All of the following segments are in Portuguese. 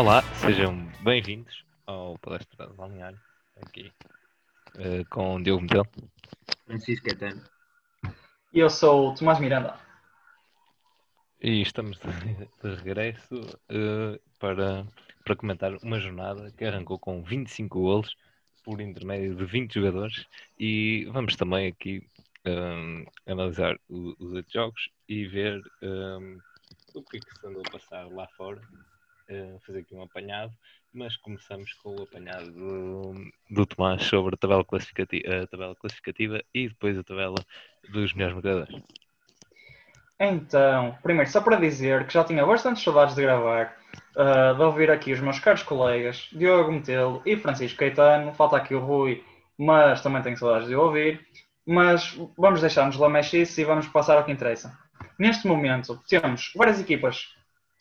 Olá, sejam bem-vindos ao Palestra de Balneário, aqui eh, com o Diogo Metel. Francisco Caetano. E eu sou o Tomás Miranda. E estamos de, de regresso eh, para, para comentar uma jornada que arrancou com 25 golos por intermédio de 20 jogadores e vamos também aqui eh, analisar os oito jogos e ver eh, o que é que se andou a passar lá fora, fazer aqui um apanhado, mas começamos com o apanhado do, do Tomás sobre a tabela, classificativa, a tabela classificativa e depois a tabela dos melhores marcadores. Então, primeiro, só para dizer que já tinha bastantes saudades de gravar, ah, de ouvir aqui os meus caros colegas, Diogo Metelo e Francisco Caetano. Falta aqui o Rui, mas também tenho saudades de ouvir. Mas vamos deixar-nos lá mexice e vamos passar ao que interessa. Neste momento, temos várias equipas,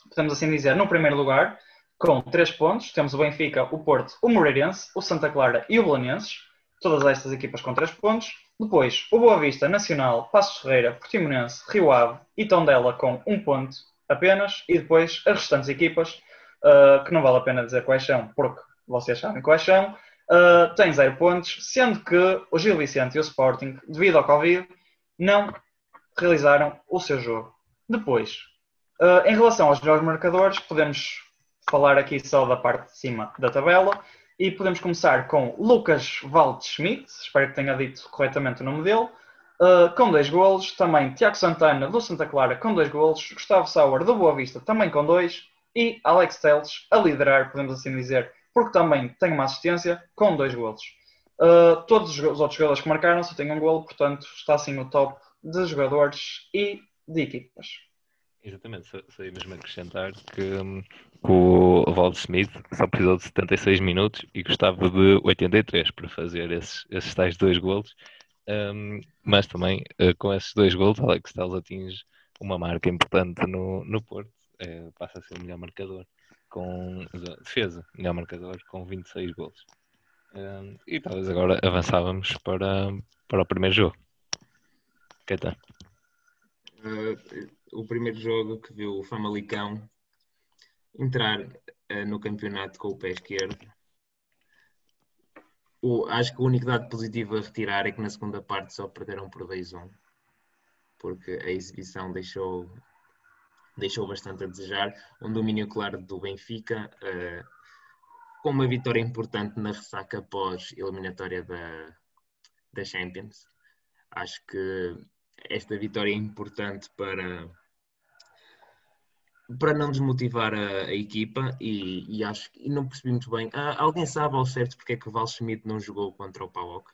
podemos assim dizer, no primeiro lugar, com 3 pontos. Temos o Benfica, o Porto, o Moreirense, o Santa Clara e o Belenenses. Todas estas equipas com 3 pontos. Depois, o Boa Vista, Nacional, Passos Ferreira, Portimonense, Rio Ave e Tondela com 1 ponto apenas. E depois as restantes equipas, ah, que não vale a pena dizer quais são, porque vocês sabem quais são, ah, têm 0 pontos, sendo que o Gil Vicente e o Sporting, devido ao Covid, não realizaram o seu jogo. Depois, ah, em relação aos melhores marcadores, podemos falar aqui só da parte de cima da tabela e podemos começar com Lucas Waldschmidt, espero que tenha dito corretamente o nome dele, ah, com dois golos. Também Tiago Santana do Santa Clara com dois golos. Gustavo Sauer do Boa Vista também com dois. E Alex Teles a liderar, podemos assim dizer, porque também tem uma assistência com dois golos. Ah, todos os outros jogadores que marcaram só têm um golo, portanto está assim no top de jogadores e de equipas. Exatamente, só, ia mesmo acrescentar que hum, o Valdo Smith só precisou de 76 minutos e gostava de 83 para fazer esses, esses tais dois golos. Hum, mas também eh, com esses dois golos, Alex Telles atinge uma marca importante no, no Porto, eh, passa a ser o melhor marcador com defesa, melhor marcador com 26 golos. Hum, e talvez agora avançávamos para, para o primeiro jogo. Caetano. Uh, o primeiro jogo que viu o Famalicão entrar uh, no campeonato com o pé esquerdo. O, acho que o único dado positivo a retirar é que na segunda parte só perderam por 2-1, porque a exibição deixou, deixou bastante a desejar. Um domínio claro do Benfica, uh, com uma vitória importante na ressaca pós-eliminatória da, da Champions. Acho que esta vitória é importante para, para não desmotivar a, a equipa e, e acho que não percebi muito bem. Ah, alguém sabe ao certo porque é que o Val Schmidt não jogou contra o Paok?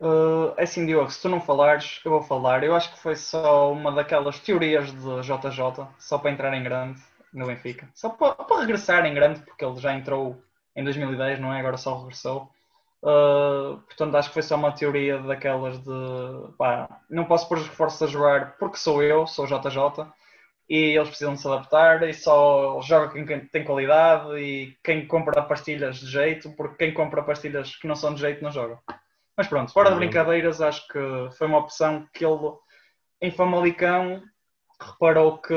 Uh, é assim, Diogo, se tu não falares, eu vou falar. Eu acho que foi só uma daquelas teorias de JJ, só para entrar em grande no Benfica. Só para, para regressar em grande, porque ele já entrou em 2010, não é? Agora só regressou. Uh, portanto, acho que foi só uma teoria daquelas de pá, não posso pôr os reforços a jogar porque sou eu, sou JJ, e eles precisam se adaptar e só joga quem tem qualidade e quem compra pastilhas de jeito, porque quem compra pastilhas que não são de jeito não joga. Mas pronto, fora de brincadeiras, acho que foi uma opção que ele, em Famalicão, reparou que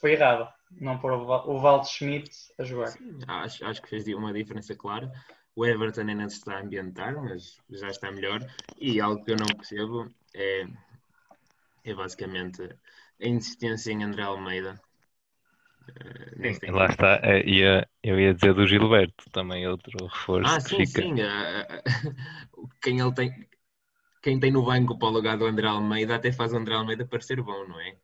foi errada. Não pôr o Valdo Schmidt a jogar. Acho, acho que fez uma diferença clara. O Everton ainda se está a ambientar, mas já está melhor. E algo que eu não percebo é, é basicamente a insistência em André Almeida. Uh, sim, lá está, é, ia, eu ia dizer do Gilberto, também outro reforço. Ah, sim, fica... sim. Uh, quem, ele tem, quem tem no banco para o lugar do André Almeida até faz o André Almeida parecer bom, não é?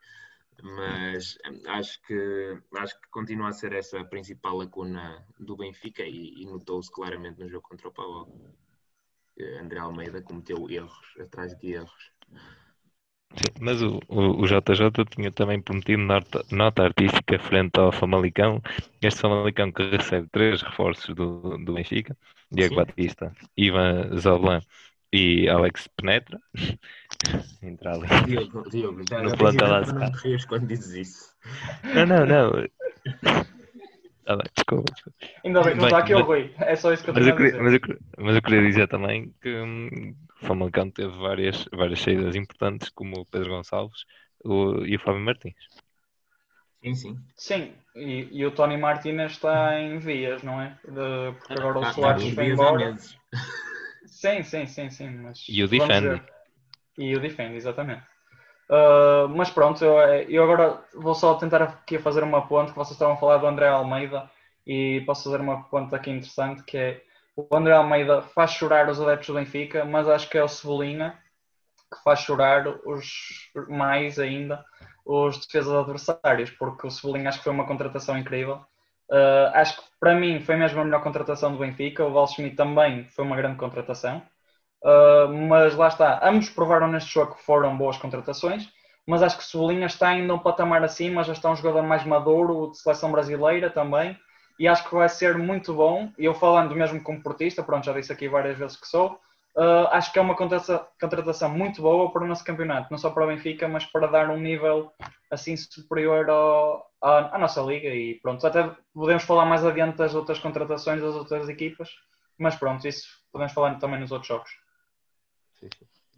Mas acho que, acho que continua a ser essa a principal lacuna do Benfica e, e notou-se claramente no jogo contra o Pau. André Almeida cometeu erros atrás de erros. Sim, mas o, o, o, JJ tinha também prometido nota, nota artística frente ao Famalicão. Este Famalicão que recebe três reforços do, do Benfica: Diego Sim. Batista, Ivan Zoblan e Alex Penetra. Entrar ali. Diogo, Diogo já no plantel lá rios quando dizes isso. Não, não, não. Ah, bem, desculpa, desculpa. Ainda bem que não está aqui o Rui. É só isso que eu mas eu, a queria, dizer. mas, eu, queria- mas eu queria dizer também que hum, o Famalicão teve várias, várias saídas importantes, como o Pedro Gonçalves o, e o Fábio Martins. Sim, sim. Sim, e, e o Tony Martinez está em vias, não é? De- porque agora o Há- há Soares foi embora. Sim, sim, sim, sim. Mas E o defende. E o defende, exatamente. Uh, mas pronto, eu, eu agora vou só tentar aqui fazer uma ponte, que vocês estavam a falar do André Almeida, e posso fazer uma ponte aqui interessante, que é o André Almeida faz chorar os adeptos do Benfica, mas acho que é o Cebolinha que faz chorar os mais ainda os defesas adversários, porque o Cebolinha acho que foi uma contratação incrível. Uh, acho que para mim foi mesmo a melhor contratação do Benfica. O Val também foi uma grande contratação. Uh, mas lá está, ambos provaram neste jogo que foram boas contratações. Mas acho que Cebolinha está ainda um patamar acima, já está um jogador mais maduro, de seleção brasileira também. E acho que vai ser muito bom. Eu falando mesmo como portista, pronto, já disse aqui várias vezes que sou. Uh, acho que é uma contratação, contratação muito boa para o nosso campeonato, não só para o Benfica, mas para dar um nível assim superior ao, à, à nossa liga. E pronto, até podemos falar mais adiante das outras contratações das outras equipas, mas pronto, isso podemos falar também nos outros jogos.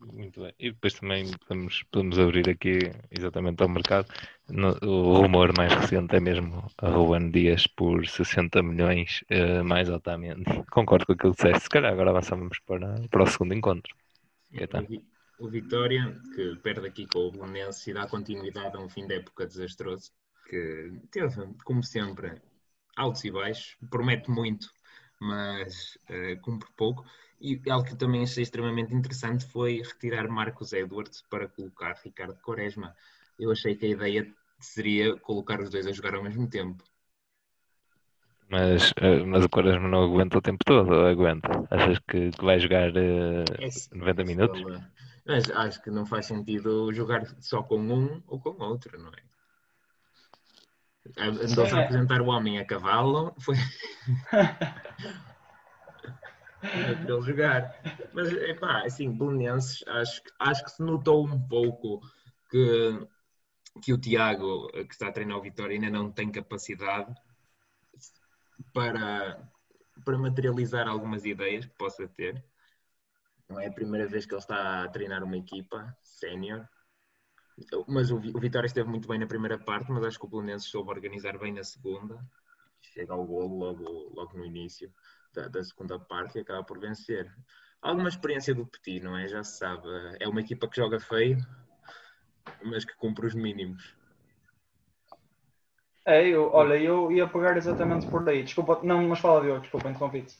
Muito bem. E depois também podemos, podemos abrir aqui exatamente ao mercado. No- o rumor mais recente é mesmo a Ruben Dias por 60 milhões eh, mais Otamendi. Concordo com aquilo que disseste. Se calhar agora avançamos para, para o segundo encontro. Caetano. O Vi- O Vitória, que perde aqui com o Belenense e dá continuidade a um fim de época desastroso, que teve, como sempre, altos e baixos, promete muito, mas eh, cumpre pouco. E algo que eu também achei extremamente interessante foi retirar Marcos Edwards para colocar Ricardo Quaresma. Eu achei que a ideia seria colocar os dois a jogar ao mesmo tempo. Mas, eh, mas o Quaresma não aguenta o tempo todo, ou aguenta? Achas que, que vai jogar eh, Esse- 90 minutos? Ele- Mas acho que não faz sentido jogar só com um ou com outro, não é? Andou-se a é. apresentar o homem a cavalo, foi para ele jogar. Mas, epá, assim, Belenenses, acho, acho que se notou um pouco que, que o Tiago, que está a treinar o Vitória, ainda não tem capacidade para, para materializar algumas ideias que possa ter. Não é a primeira vez que ele está a treinar uma equipa sénior. Mas o, o Vitória esteve muito bem na primeira parte, mas acho que o Belenenses soube organizar bem na segunda. Chega ao golo logo, logo no início da, da segunda parte e acaba por vencer. Alguma experiência do Petit, não é? Já se sabe. É uma equipa que joga feio, mas que cumpre os mínimos. É, eu, olha, eu ia pegar exatamente por aí. Desculpa, não, mas fala Diogo, desculpa, interrompi-te.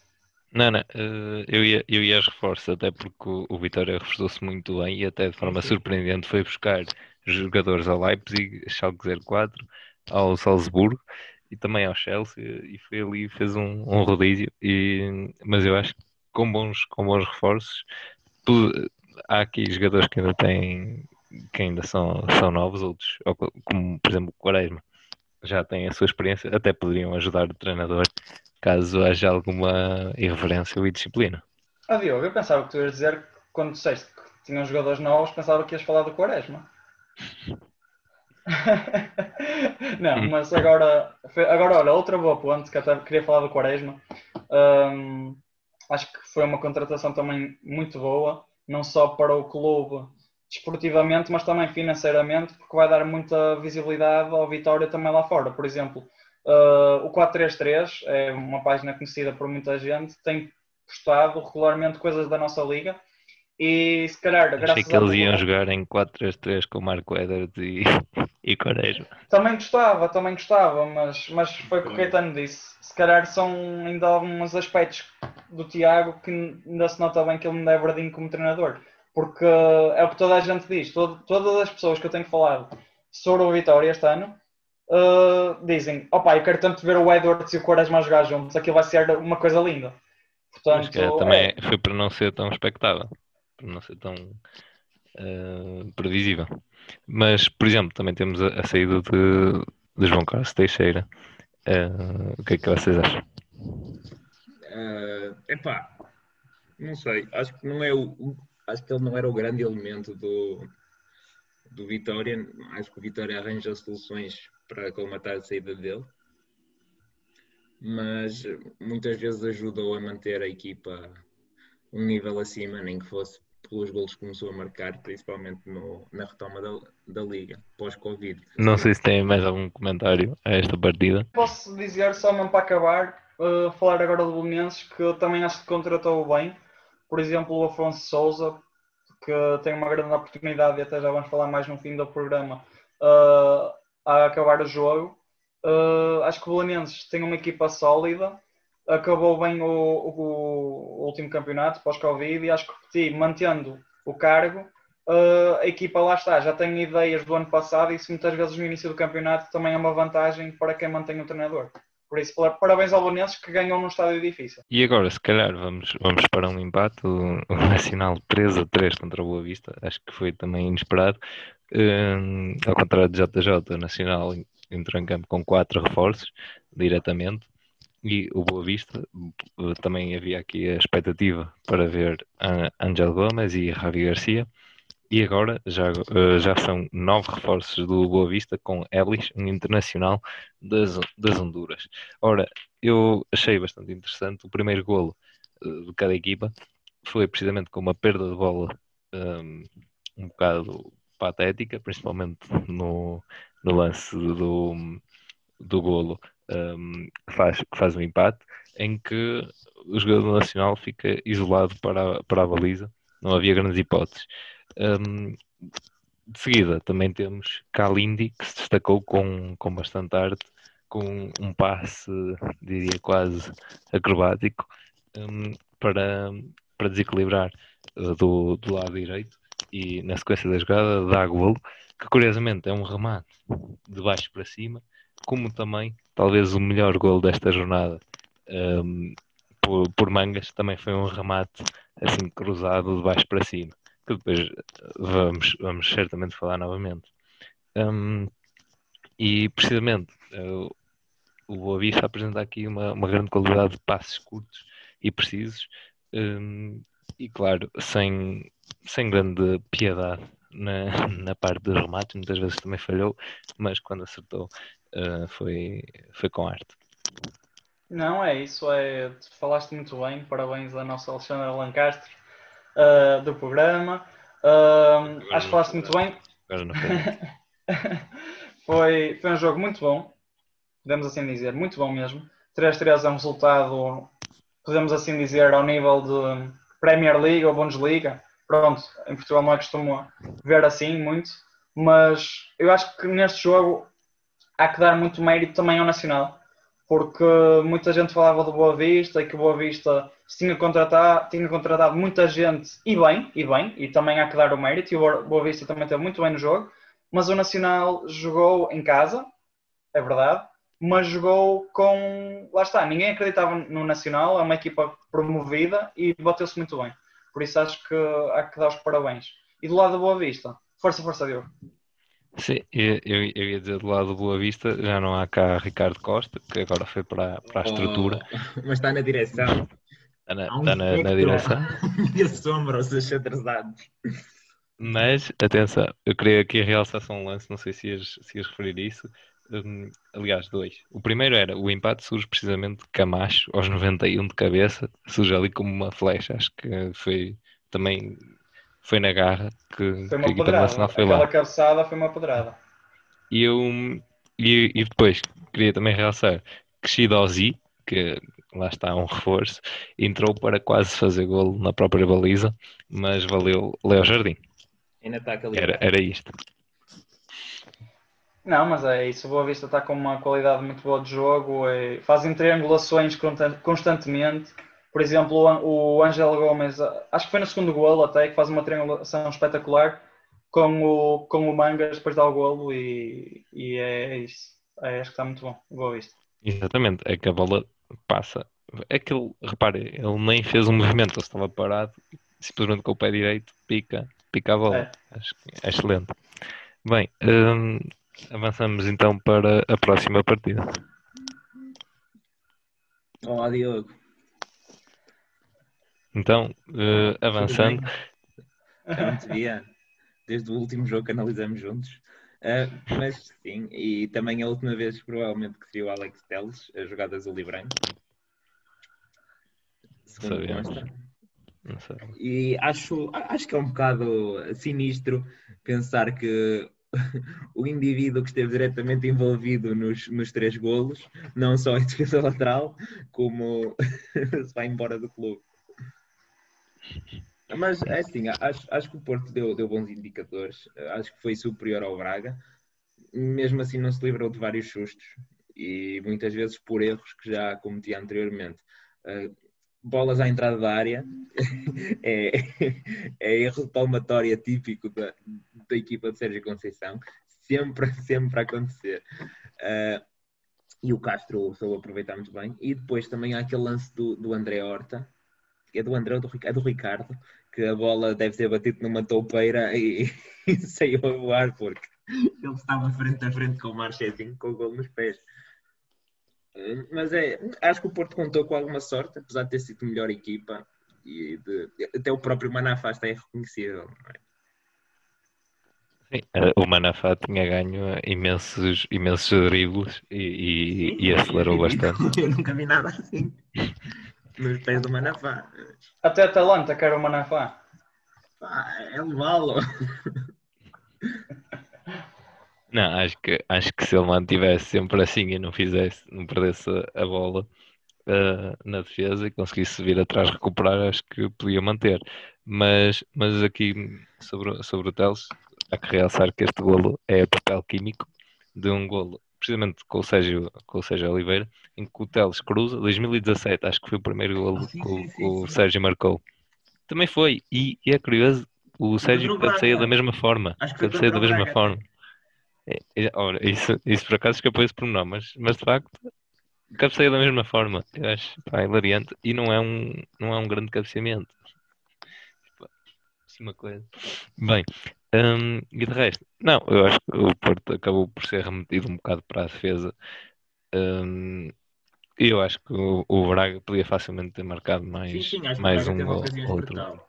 Não, não, eh, eu ia, eu ia aos reforços, até porque o, o Vitória reforçou-se muito bem e até de forma sim. surpreendente foi buscar jogadores ao Leipzig, Schalke 04, ao Salzburgo e também ao Chelsea e foi ali e fez um, um rodízio. E, mas eu acho que com bons, com bons reforços, tu- há aqui jogadores que ainda têm, que ainda são, são novos, outros, ou co- como por exemplo o Quaresma, já têm a sua experiência, até poderiam ajudar o treinador caso haja alguma irreverência ou indisciplina. Ah, Diogo, eu pensava que tu ias dizer, que quando disseste que tinham jogadores novos, pensava que ias falar do Quaresma. Não, Hum. mas agora, agora, olha, outra boa ponte que até queria falar do Quaresma. Hum, acho que foi uma contratação também muito boa, não só para o clube desportivamente, mas também financeiramente, porque vai dar muita visibilidade ao Vitória também lá fora. Por exemplo, uh, o 433 é uma página conhecida por muita gente, tem postado regularmente coisas da nossa liga e se calhar, Achei graças que eles iam jogar em 4-3-3 com o Marco Edwards e, e Quaresma. Também gostava, também gostava, mas, mas foi o que o Caetano disse. Se calhar são ainda alguns aspectos do Tiago que ainda se nota bem que ele não é verdinho como treinador. Porque é o que toda a gente diz, todo- todas as pessoas que eu tenho falado sobre o Vitória este ano uh, dizem: opa, eu quero tanto ver o Edwards e o Quaresma a jogar juntos, aquilo vai ser uma coisa linda. Portanto, Acho que é, também é, foi para não ser tão expectável, não ser tão eh, previsível. Mas, por exemplo, também temos a, a saída de, de João Carlos Teixeira. Eh, o que é que vocês acham? Ah, epá, não sei, acho que não é o, acho que ele não era o grande elemento do, do Vitória. Acho que o Vitória arranja soluções para acalmatar a saída dele, mas muitas vezes ajudou a manter a equipa um nível acima, nem que fosse pelos golos que começou a marcar, principalmente no, na retoma da, da liga, pós-Covid. Não sei se tem mais algum comentário a esta partida. Posso dizer só mesmo para acabar, uh, falar agora do Belenenses, que eu também acho que contratou bem. Por exemplo, o Afonso Souza, que tem uma grande oportunidade, e até já vamos falar mais no fim do programa, uh, a acabar o jogo. Uh, acho que o Belenenses tem uma equipa sólida, acabou bem o, o, o último campeonato pós-Covid e acho que mantendo o cargo, uh, a equipa lá está, já tem ideias do ano passado e isso muitas vezes no início do campeonato também é uma vantagem para quem mantém o treinador. Por isso, parabéns ao Belenenses que ganham num estádio difícil. E agora, se calhar, vamos, vamos para um empate. O, Nacional 3 a 3 contra o Boa Vista. Acho que foi também inesperado. Um, ao contrário de JJ, o Nacional entrou em campo com quatro reforços diretamente. E o Boa Vista também havia aqui a expectativa para ver Angel Gomes e Javi Garcia e agora já, eh, já são nove reforços do Boa Vista com Elis, um internacional das, das Honduras. Ora, eu achei bastante interessante o primeiro golo eh, de cada equipa. Foi precisamente com uma perda de bola um, ehm, um bocado patética, principalmente no, no lance do, do golo um, que, faz, que faz um empate, em que o jogador nacional fica isolado para a, para a baliza, não havia grandes hipóteses. Um, de seguida também temos Kalindi, que se destacou com, com bastante arte, com um passe, diria quase acrobático, um, para, para desequilibrar uh, do, do lado direito e na sequência da jogada dá golo, que curiosamente é um remate de baixo para cima, como também talvez o melhor golo desta jornada um, por, por mangas também foi um remate assim cruzado de baixo para cima que depois vamos, vamos certamente falar novamente. Um, e precisamente uh, o Boa Vista apresenta aqui uma, uma grande qualidade de passos curtos e precisos, um, e claro, sem, sem grande piedade na, na parte dos remates, muitas vezes também falhou, mas quando acertou uh, foi, foi com arte. Não, é isso, é, falaste muito bem, parabéns à nossa Alexandra Lancastre uh, do programa. Uh, acho que falaste muito bem. foi, foi um jogo muito bom, podemos assim dizer, muito bom mesmo. 3-3 é um resultado, podemos assim dizer, ao nível de Premier League ou Bundesliga. Pronto, em Portugal não é costume ver assim muito, mas eu acho que neste jogo há que dar muito mérito também ao Nacional, porque muita gente falava do Boa Vista e que o Boa Vista tinha contratado, tinha contratado muita gente e bem, e bem, e também há que dar o mérito, e o Boa Vista também teve muito bem no jogo, mas o Nacional jogou em casa, é verdade, mas jogou com. Lá está, ninguém acreditava no Nacional, é uma equipa promovida e bateu-se muito bem. Por isso acho que há que dar os parabéns. E do lado da Boa Vista, força, força, Diogo. Sim, eu, eu, ia dizer do lado do Boa Vista, já não há cá Ricardo Costa, que agora foi para, para a estrutura. Oh, mas está na direção. Está na, um está na, na direção. E a sombra, os seus atrasados. Mas, atenção, eu queria aqui realçar só um lance, não sei se ias, se ias referir isso. Um, aliás, dois. O primeiro era o empate surge precisamente de Camacho aos 91 de cabeça, surge ali como uma flecha. Acho que foi também foi na garra que, foi uma que a equipa nacional foi Aquela lá. Aquela cabeçada foi uma pedrada. E eu e, e depois queria também realçar que Shidozi, que lá está um reforço, entrou para quase fazer golo na própria baliza, mas valeu Léo Jardim. Ainda está era, era isto. Não, mas é isso. O Boa Vista está com uma qualidade muito boa de jogo, e fazem triangulações constantemente. Por exemplo, o Angelo Gomes, acho que foi no segundo golo até, que faz uma triangulação espetacular com o, com o Mangas depois dá o golo e, e é isso. É, acho que está muito bom, o Boa Vista. Exatamente, é que a bola passa. Aquele, repare, ele nem fez um movimento, ele estava parado, simplesmente com o pé direito, pica, pica a bola. É. Acho que é excelente. Bem, hum, avançamos então para a próxima partida. Olá, Diogo. Então, uh, avançando. Já não te via desde o último jogo que analisamos juntos. Uh, mas sim, e também a última vez provavelmente que viu Alex Teles a jogar de azul e branco. Segundo consta. Sei. E acho, acho que é um bocado sinistro pensar que o indivíduo que esteve diretamente envolvido nos, nos três golos, não só em defesa lateral, como se vai embora do clube. Mas é assim, acho, acho que o Porto deu, deu bons indicadores, acho que foi superior ao Braga, mesmo assim não se livrou de vários sustos e muitas vezes por erros que já cometia anteriormente. Uh, bolas à entrada da área é, é erro de palmatória típico da, da equipa de Sérgio Conceição, sempre, sempre a acontecer. Uh, e o Castro soube aproveitar muito bem. E depois também há aquele lance do, do André Horta, é do André do, é do Ricardo, que a bola deve ter batido numa toupeira e, e saiu a voar porque ele estava frente a frente com o Marchezinho com o gol nos pés. Mas é, acho que o Porto contou com alguma sorte, apesar de ter sido melhor equipa e de, até o próprio Manafá está reconhecível. É? Sim, eh, o Manafá tinha ganho imensos, imensos dribles e, e, e acelerou bastante. Eu nunca vi nada assim nos pés do Manafá. Até a Atalanta quer o Manafá. Ah, é levá-lo. Não, acho que, acho que se ele mantivesse sempre assim e não fizesse, não perdesse a bola uh, na defesa e conseguisse vir atrás recuperar, acho que podia manter. Mas, mas aqui sobre, sobre o Teles, há que realçar que este golo é papel químico de um golo, precisamente com o Sérgio, com o Sérgio Oliveira, em que o Teles cruza, 2017, acho que foi o primeiro golo que o, o Sérgio marcou. Também foi, e, e é curioso, o Sérgio cabeceia da mesma forma. Cabeceia da mesma forma. É, é, ora, isso, isso por acaso escapou esse pormenor, mas, mas de facto cabeceia da mesma forma. Eu acho pá, hilariante e não é um, não é um grande cabeceamento. Tipo, uma coisa. Bem, um, e de resto, não, eu acho que o Porto acabou por ser remetido um bocado para a defesa. Um, eu acho que o, o, Braga podia facilmente ter marcado mais, sim, sim, mais um gol. Outro.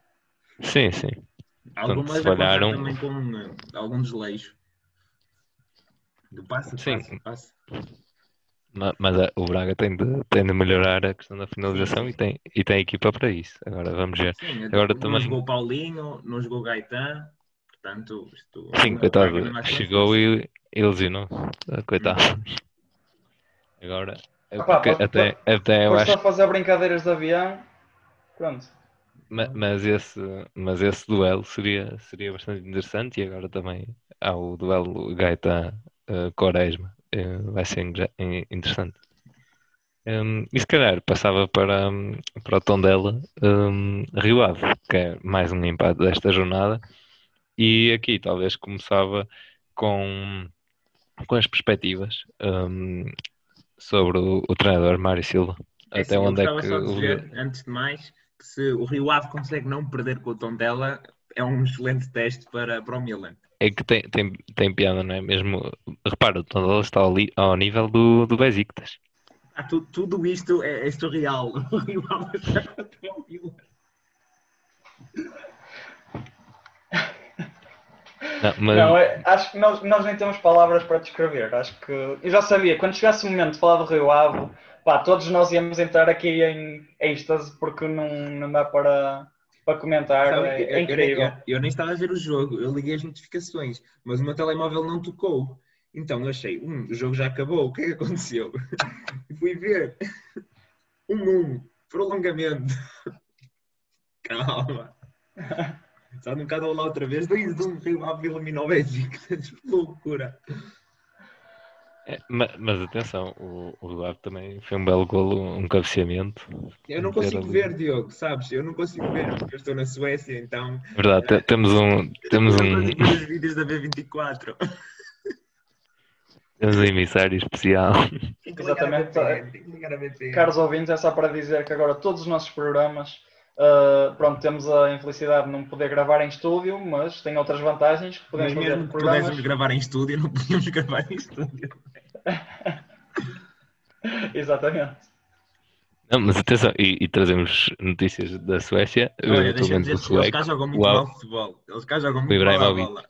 Sim, sim. Algumas falharam também com uh, algum desleixo. Do passe, Sim. passe, passe. Mas, mas é, o Braga tem de, tem de melhorar a questão da finalização sim, sim. E, tem, e tem equipa para isso. Agora vamos ver. Sim, Agora, não também... jogou Paulinho, não jogou Gaetan, portanto, isto. Sim, coitado, chegou e ilusionou. Coitado. Agora, é porque até, até eu acho. só fazer brincadeiras de avião, pronto. Mas, mas, esse, mas esse duelo seria, seria bastante interessante e agora também há o duelo Gaeta uh, Quaresma. Uh, vai ser interessante. Um, e se calhar passava para, um, para o tom dela um, Rio Ave, que é mais um empate desta jornada. E aqui talvez começava com, com as perspectivas um, sobre o, o, treinador Mário Silva. É Até onde é que. Só dizer, antes de mais, que se o Rio Ave consegue não perder com o tom dela, é um excelente teste para, para o Milan é que tem, tem, tem piada, não é? Mesmo, repara, o Tondela está ao, li, ao nível do, do Besiktas. Ah, tu, tudo isto é, é surreal. O rival está contra o Milan. Não, mas... não é, acho que nós, nós nem temos palavras para descrever. Acho que eu já sabia, quando chegasse o momento de falar do Rio Ave, pá, todos nós íamos entrar aqui em êxtase porque não, não dá para, para comentar. Sabe, é, é incrível. Eu, eu, eu, nem estava a ver o jogo, eu liguei as notificações, mas o meu telemóvel não tocou. Então eu achei, hum, o jogo já acabou, o que é que aconteceu? Fui ver. Um, um, prolongamento. Calma. Só um bocado lá outra vez, 2-1, um, Rio Ave eliminou o Benfica. Loucura. É, mas, mas, atenção, o, o Rio Ave também foi um belo golo, um cabeceamento. Eu não consigo ver, Diogo, sabes? Eu não consigo ver, porque eu estou na Suécia, então. Verdade, é, temos um. Temos um... os vídeos da B24. Temos um emissário especial. Exatamente. Caros ouvintes, é só para dizer que agora todos os nossos programas. Uh, pronto, temos a infelicidade de não poder gravar em estúdio, mas tem outras vantagens que podemos mas mesmo fazer que pudéssemos gravar em estúdio, não podíamos gravar em estúdio. Exatamente. Não, mas atenção, e, e, trazemos notícias da Suécia. Olha, deixa dizer que eles cá jogam muito mal futebol. Eles cá jogam muito mal a bola.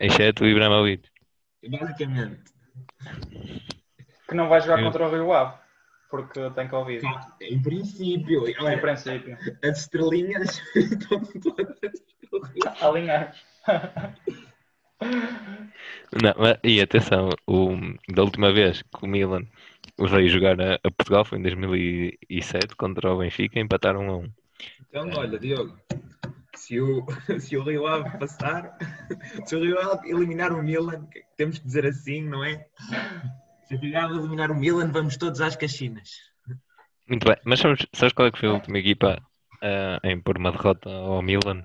Exceto o Ibrahimovic. Basicamente. Que não vai jogar contra o Rio Ave. porque tem Covid. Em princípio, Em olha, princípio. as estrelinhas estão todas. A alinhar. Não, mas- e atenção, o, da última vez que o Milan veio jogar a, a Portugal foi em 2007 contra o Benfica, empataram a um. Então, olha, Diogo, se o, se o Rio Ave passar, se o Rio Ave eliminar o Milan, temos que dizer assim, não é? Se o Rio Ave eliminar o Milan, vamos todos às caxinas. Muito bem, mas sabes, sabes qual é que foi a última equipa ah, em pôr uma derrota ao Milan?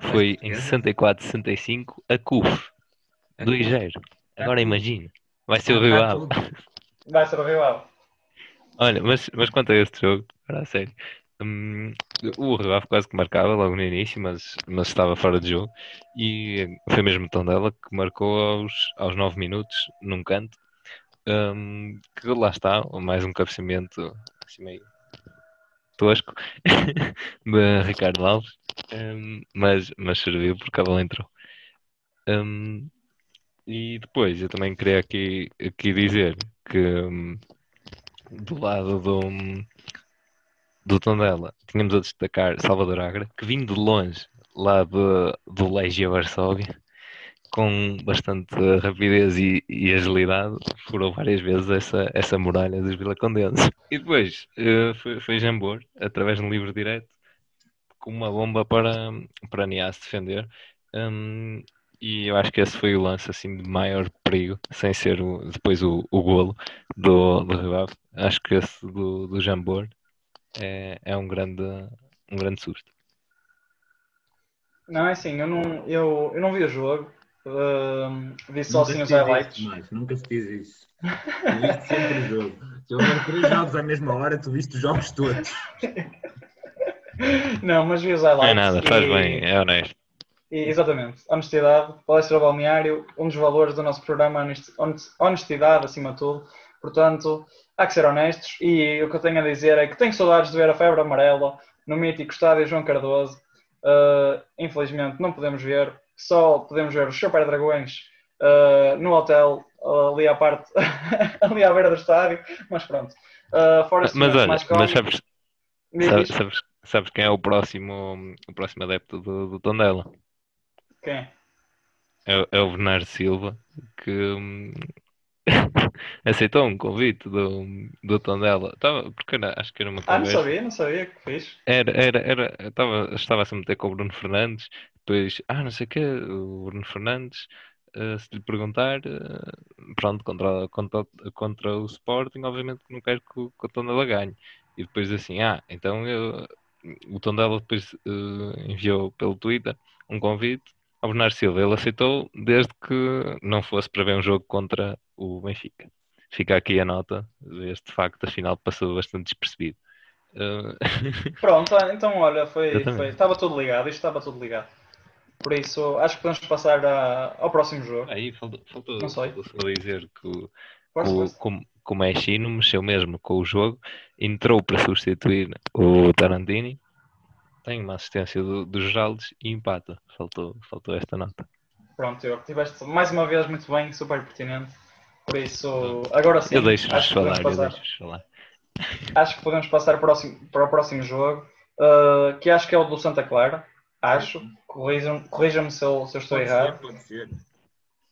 Foi em 64-65 a CUF, 2-0. Agora imagina, vai ser o Rio Ave. tudo. Vai ser o Rio Ave. Olha, mas, mas quanto a este jogo, para a sério, hum, o Rio Ave quase que marcava logo no início, mas, mas estava fora de jogo. E foi mesmo o Tondela que marcou aos, aos 9 minutos, num canto. Hum, que lá está, mais um cabeceamento assim meio tosco de Ricardo Alves. hum, mas, mas serviu porque a bola entrou. Hum, e depois eu também queria aqui, aqui dizer que hum, do lado do, do Tondela tínhamos a destacar Salvador Agra, que vindo de longe, lá do, do Legia Varsóvia, com bastante rapidez e, e agilidade, furou várias vezes essa, essa muralha dos Vilacondenses. E depois eh, foi, foi Jambor, através de um livro direto, com uma bomba para, para Nias defender. Hum, e eu acho que esse foi o lance assim de maior perigo, sem ser o- depois o, o golo do, do Ave. Acho que esse do, do Jambor é, é um grande, um grande susto. Não, é assim, eu não, eu, eu não vi o jogo. Hum, vi só assim os highlights. Tomás, nunca se diz isso. Tu viste sempre o jogo. Se houver três jogos à mesma hora, tu viste os jogos todos. Não, mas vi os highlights. é nada, faz e- bem, é honesto. e- exatamente. Honestidade, palestra balneário, um dos valores do nosso programa, honesti- honest- honestidade acima de tudo. Portanto, há que ser honestos. E o que eu tenho a dizer é que tenho saudades de ver a febre amarela no mítico estádio João Cardoso. Uh, infelizmente não podemos ver, só podemos ver os Super Dragões uh, no hotel, ali à parte, ali à beira do estádio. Mas pronto. Uh, fora Mas olha, mas sabes, sabes, sabes, sabes quem é o próximo, o próximo adepto do, do Tondela? Quem? É, o- é o Bernardo Silva, que hum, aceitou um convite do, do Tondela. Estava, porque era- acho que era uma Ah, não conversa. sabia, não sabia que fiz. Era, era, era, estava, estava a se meter com o Bruno Fernandes, depois, ah, não sei o quê, o Bruno Fernandes, eh, se lhe perguntar, eh, pronto, contra, contra, contra o Sporting, obviamente que não quero que, o- que o Tondela ganhe. E depois assim, ah, então eu, o Tondela depois eh, enviou pelo Twitter um convite ao Bernardo Silva. Ele aceitou desde que não fosse para ver um jogo contra o Benfica. Fica aqui a nota, este facto, afinal, passou bastante despercebido. Pronto, então olha, foi, foi- estava tudo ligado, isto estava tudo ligado. Por isso, acho que podemos passar a- ao próximo jogo. Aí faltou, faltou, Não sei. só dizer que, o- o- como, como é chino, mexeu mesmo com o jogo, entrou para substituir o Tarantini, tem uma assistência do, do Geraldes e empata. Faltou, faltou esta nota. Pronto, eu tiveste mais uma vez muito bem, super pertinente. Por isso, agora sim, eu deixo-vos acho, que falar, podemos eu passar, deixo-vos falar. acho que podemos passar para o próximo, para o próximo jogo, ah, que acho que é o do Santa Clara. Acho, corrijam- corrijam-me se eu, se eu estou Pode errado. ser, pode ser.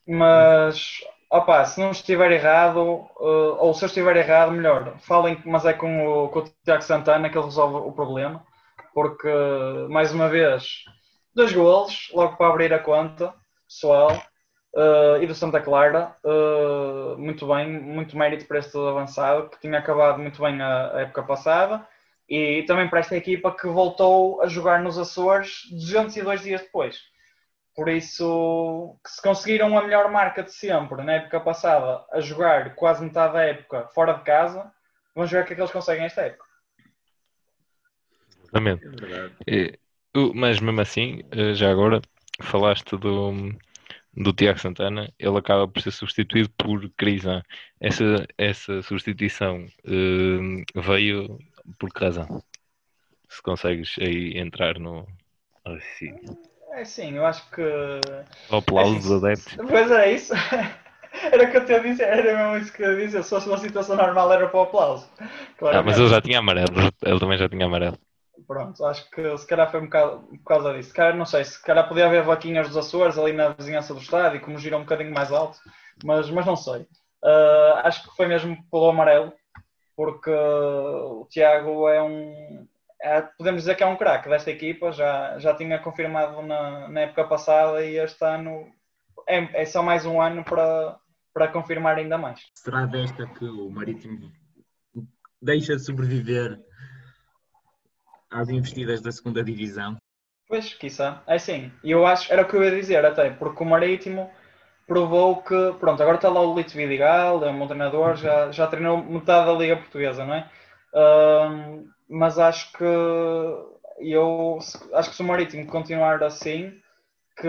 Mas, opá, se não estiver errado, uh, ou se eu estiver errado, melhor, falem, mas é com o, com o Tiago Santana que ele resolve o problema, porque, mais uma vez, dois golos, logo para abrir a conta, pessoal, uh, e do Santa Clara, uh, muito bem, muito mérito para este avançado, que tinha acabado muito bem a, a época passada, e também para esta equipa que voltou a jogar nos Açores 202 dias depois. Por isso, que se conseguiram a melhor marca de sempre na época passada a jogar quase metade da época fora de casa, vamos ver o que é que eles conseguem esta época. Exatamente. É. E, o- mas mesmo assim, eh, já agora, falaste do, do Tiago Santana, ele acaba por ser substituído por Crisan. Essa, essa substituição eh, veio por que razão? Se consegues aí entrar no raciocínio. É sim, eu acho que. O aplauso É dos sim. adeptos. Pois é isso. Era o que eu te ia dizer, era mesmo isso que eu ia dizer. Se fosse uma situação normal, era para o aplauso. Ah, mas ele já tinha amarelo, ele também já tinha amarelo. Pronto, acho que se calhar foi um bocado por causa disso. Se calhar, não sei, se calhar podia haver vaquinhas dos Açores ali na vizinhança do estádio, como giram um bocadinho mais alto, mas, mas não sei. Uh, acho que foi mesmo pelo amarelo, porque o Tiago é um. É, podemos dizer que é um craque desta equipa, já, já tinha confirmado na, na época passada e este ano é, é só mais um ano para, para confirmar ainda mais. Será desta que o Marítimo deixa sobreviver às investidas da segunda divisão? Pois, quiçá. É sim. E eu acho, era o que eu ia dizer até, porque o Marítimo provou que, pronto, agora está lá o Lito Vidigal, é um treinador, já, já treinou metade da Liga Portuguesa, não é? Uh, mas acho que eu acho que se o Marítimo continuar assim, que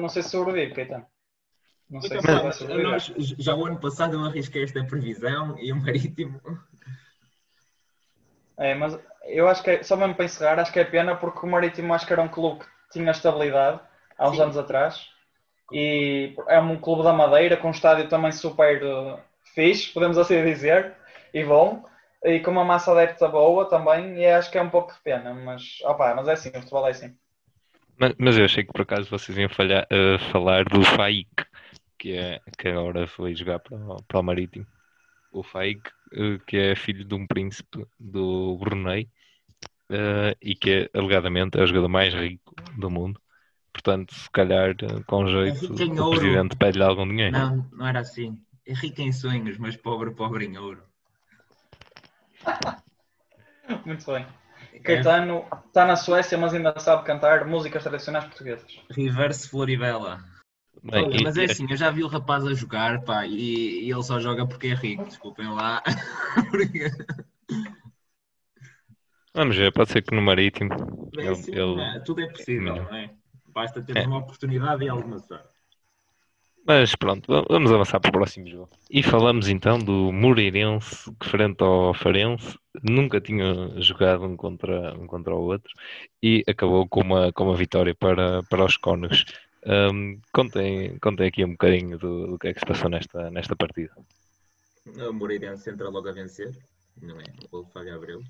não sei se sobrevive, Caetano. Não sei então, se nós, já o ano passado eu arrisquei esta previsão e o Marítimo. É, mas eu acho que é, só mesmo para encerrar, acho que é pena porque o Marítimo acho que era um clube que tinha estabilidade há uns Sim. anos atrás e é um clube da Madeira com um estádio também super uh, fixe, podemos assim dizer, e bom, e com uma massa adepta boa também, e acho que é um pouco de pena, mas, opa, mas é assim, o futebol é assim. Mas, mas eu achei que por acaso vocês iam falhar, uh, falar do Faik, que, é, que agora foi jogar para, para o Marítimo. O Faik, uh, que é filho de um príncipe do Brunei, uh, e que é, alegadamente é o jogador mais rico do mundo. Portanto, se calhar, com jeito, é o presidente pede-lhe algum dinheiro. Não, não era assim. É rico em sonhos, mas pobre, pobre em ouro. Muito bem. É. Caetano está na Suécia, mas ainda sabe cantar músicas tradicionais portuguesas. Reverse Floribela. Bem, Olha, mas é assim, eu já vi o rapaz a jogar, pá, e, e ele só joga porque é rico, desculpem lá. Vamos ver, pode ser que no Marítimo. É assim, ele, é, tudo é possível, não é? Basta ter é. uma oportunidade e alguma sorte. Mas pronto, vamos avançar para o próximo jogo. E falamos então do Moreirense que frente ao Farense nunca tinha jogado um contra, um contra o outro e acabou com uma, com uma vitória para, para os Cónegos. Um, contem, contem aqui um bocadinho do, do que é que se passou nesta, nesta partida. O Moreirense entra logo a vencer, não é? O Fábio Abreu.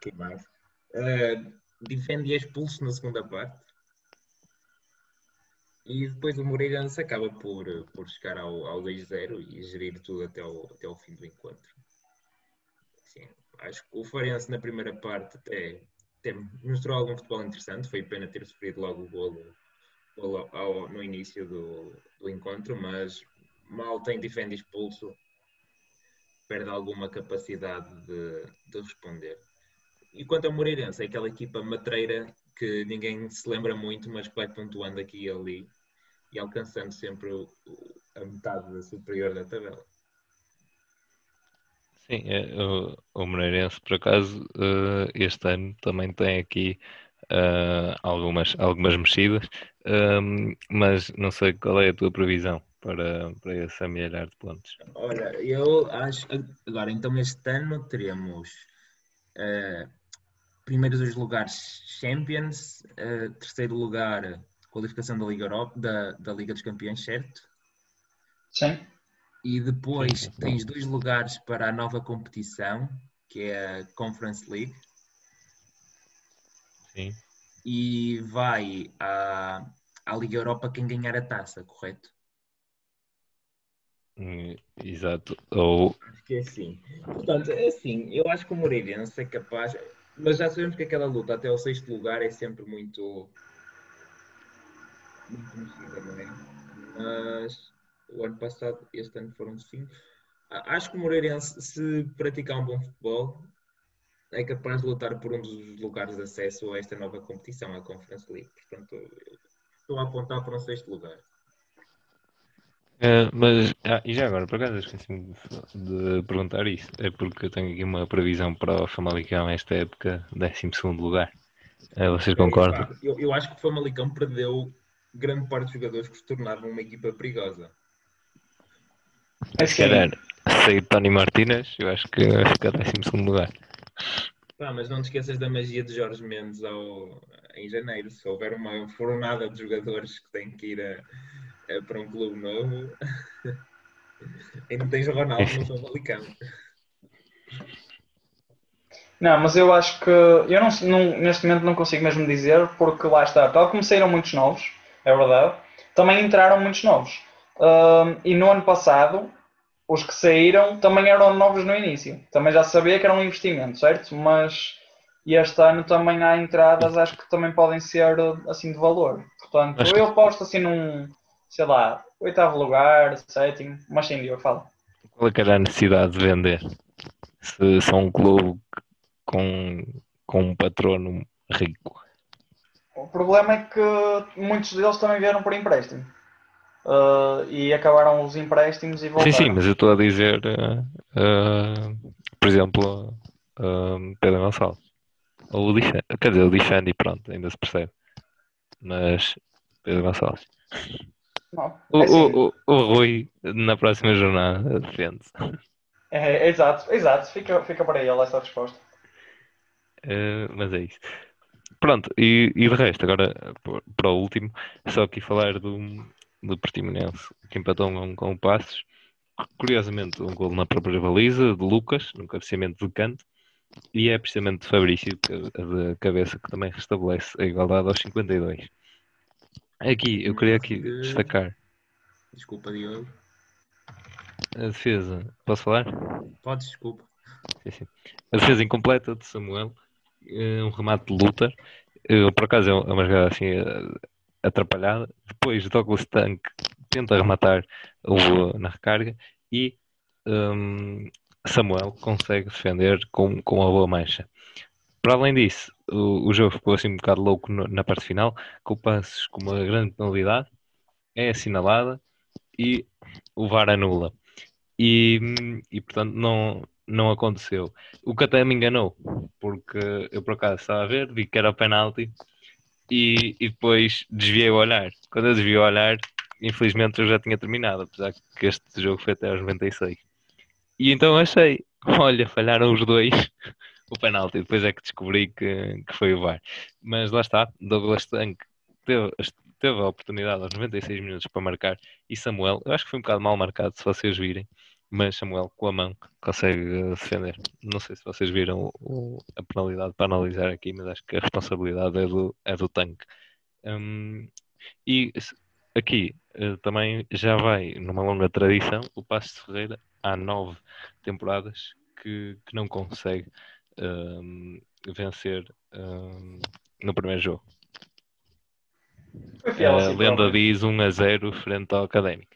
Que mais? Uh, defende e expulso na segunda parte. E depois o Moreirense acaba por, por chegar ao, ao 2-0 e gerir tudo até o, até o fim do encontro. Sim, acho que o Farense na primeira parte até, até mostrou algum futebol interessante. Foi pena ter sofrido logo o golo, golo ao, no início do, do encontro, mas mal tem defende expulso, perde alguma capacidade de, de responder. E quanto ao Moreirense, é aquela equipa matreira que ninguém se lembra muito, mas que vai pontuando aqui e ali e alcançando sempre o, a metade superior da tabela. Sim, é, o, o Moreirense, por acaso, uh, este ano também tem aqui uh, algumas, algumas mexidas, um, mas não sei qual é a tua previsão para, para esse amelhar de pontos. Olha, eu acho. Agora, então, este ano teremos. Uh, primeiros dois lugares Champions, uh, terceiro lugar qualificação da Liga Europa, da, da Liga dos Campeões, certo? Sim. E depois sim, sim. tens dois lugares para a nova competição, que é a Conference League. Sim. E vai à, à Liga Europa quem ganhar a taça, correto? Hum, exato. Ou... Acho que é assim. Portanto, é assim, eu acho que o Moreirense é capaz. Mas já sabemos que aquela luta até o sexto lugar é sempre muito, muito conhecida, não é? Mas o ano passado, este ano foram cinco. Acho que o Moreirense, se praticar um bom futebol, é capaz de lutar por um dos lugares de acesso a esta nova competição, a Conference League. Portanto, estou a apontar para um sexto lugar. Uh, mas, ah, e já agora, por acaso esqueci-me de, de, perguntar isso. É porque eu tenho aqui uma previsão para o Famalicão esta época, 12 lugar. Uh, vocês concordam? Eu, eu, acho que o Famalicão perdeu grande parte dos jogadores que se tornaram uma equipa perigosa. É se calhar, sair Tony Martínez, eu acho que vai ficar 12 lugar. Mas não te esqueças da magia de Jorge Mendes ao, em janeiro. Se houver uma fornada de jogadores que têm que ir a é para um clube novo. Ainda tens o Ronaldo no Famalicão. Não, mas eu acho que eu não, não, neste momento não consigo mesmo dizer, porque lá está, tal como saíram muitos novos, é verdade, também entraram muitos novos. Um, e no ano passado, os que saíram também eram novos no início. Também já sabia que era um investimento, certo? Mas este ano também há entradas, acho que também podem ser assim de valor. Portanto, acho eu aposto assim num, sei lá, oitavo lugar, sétimo, mas sim, eu falo. Qual é que era a necessidade de vender? Se são um clube com, com um patrono rico. O problema é que muitos deles também vieram por empréstimo. Uh, e acabaram os empréstimos e voltaram. Sim, sim, mas eu estou a dizer, uh, uh, por exemplo, Pedro Gonçalves. Ou o Lixande, quer dizer, o Lixande, pronto, ainda se percebe. Mas Pedro Gonçalves. Não, o, é assim. o, o, o, Rui, na próxima jornada, defende-se. É, exato, exato, fica, fica para ele essa resposta. Uh, mas é isso. Pronto, e, e de resto, agora para o último, só aqui falar do, do Portimonense, que empatou um, com o Passos. Curiosamente, um gol na própria baliza de Lucas, num cabeceamento de canto, e é precisamente de Fabrício de cabeça que também restabelece a igualdade aos 52. Aqui, eu queria aqui destacar. Desculpa, Diogo. A defesa, posso falar? Pode, desculpa. Sim, sim. A defesa incompleta de Samuel, eh, um remate de luta. Por acaso é uma jogada assim eh, atrapalhada. Depois Douglas Tank tenta rematar o, na recarga e um, Samuel consegue defender com, com uma boa mancha. Para além disso, o, o jogo ficou assim um bocado louco no, na parte final, com o Passos com uma grande penalidade, é assinalada e o VAR anula. E, e portanto não, não aconteceu. O que até me enganou, porque eu por acaso estava a ver, vi que era o penalti e, e depois desviei o olhar. Quando eu desviei o olhar, infelizmente eu já tinha terminado, apesar que este jogo foi até aos 96. E então achei, olha, falharam os dois o penalti. Depois é que descobri que, que foi o VAR. Mas lá está, Douglas Tank teve, teve a oportunidade aos 96 minutos para marcar e Samuel, eu acho que foi um bocado mal marcado, se vocês virem, mas Samuel com a mão consegue defender. Não sei se vocês viram o, a penalidade para analisar aqui, mas acho que a responsabilidade é do, é do tanque. Um, e aqui uh, também já vai numa longa tradição o Passo de Ferreira há nove temporadas que, que não consegue um, vencer um, no primeiro jogo. Fiel, a lenda diz 1 a 0 frente ao Académico.